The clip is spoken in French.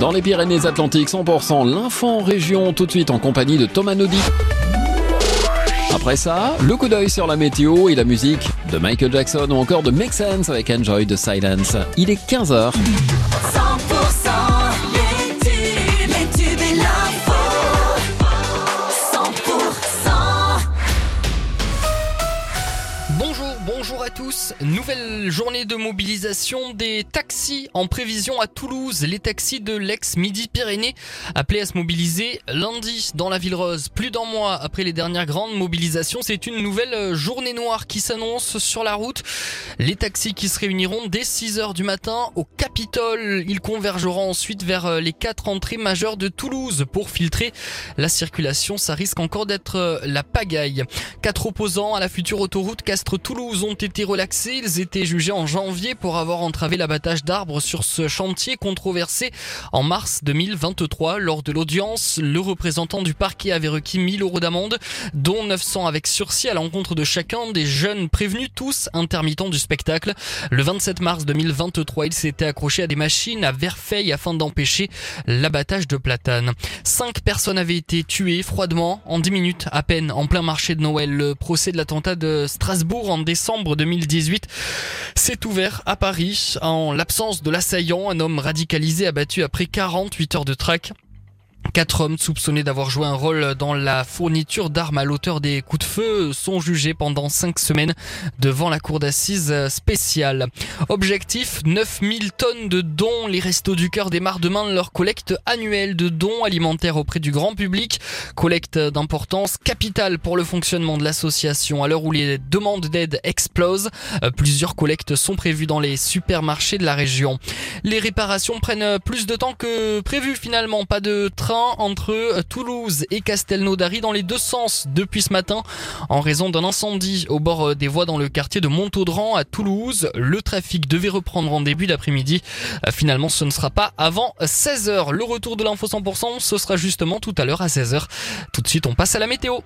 Dans les Pyrénées-Atlantiques, 100% l'info en région, tout de suite en compagnie de Thomas Naudy. Après ça, le coup d'œil sur la météo et la musique de Michael Jackson ou encore de Make Sense avec Enjoy the Silence. Il est 15h. 100% à tous. Nouvelle journée de mobilisation des taxis en prévision à Toulouse. Les taxis de l'ex-Midi-Pyrénées appelés à se mobiliser lundi dans la ville rose. Plus d'un mois après les dernières grandes mobilisations, c'est une nouvelle journée noire qui s'annonce sur la route. Les taxis qui se réuniront dès 6 heures du matin au Capitole. Ils convergeront ensuite vers les quatre entrées majeures de Toulouse pour filtrer la circulation. Ça risque encore d'être la pagaille. Quatre opposants à la future autoroute Castres-Toulouse ont été relaxés. Ils étaient jugés en janvier pour avoir entravé l'abattage d'arbres sur ce chantier controversé en mars 2023. Lors de l'audience, le représentant du parquet avait requis 1000 euros d'amende, dont 900 avec sursis à l'encontre de chacun des jeunes prévenus, tous intermittents du spectacle. Le 27 mars 2023, il s'était accroché à des machines à Verfeil afin d'empêcher l'abattage de platanes. Cinq personnes avaient été tuées froidement en 10 minutes à peine en plein marché de Noël. Le procès de l'attentat de Strasbourg en décembre 2018 s'est ouvert à Paris en l'absence de l'assaillant, un homme radicalisé abattu après 48 heures de traque. Quatre hommes soupçonnés d'avoir joué un rôle dans la fourniture d'armes à l'auteur des coups de feu sont jugés pendant cinq semaines devant la cour d'assises spéciale. Objectif 9000 tonnes de dons. Les Restos du Cœur démarrent demain leur collecte annuelle de dons alimentaires auprès du grand public. Collecte d'importance capitale pour le fonctionnement de l'association. À l'heure où les demandes d'aide explosent, plusieurs collectes sont prévues dans les supermarchés de la région. Les réparations prennent plus de temps que prévu finalement. Pas de entre Toulouse et Castelnaudary dans les deux sens depuis ce matin en raison d'un incendie au bord des voies dans le quartier de Montaudran à Toulouse. Le trafic devait reprendre en début d'après-midi. Euh, Finalement, ce ne sera pas avant 16h. Le retour de l'info 100%, ce sera justement tout à l'heure à 16h. Tout de suite, on passe à la météo.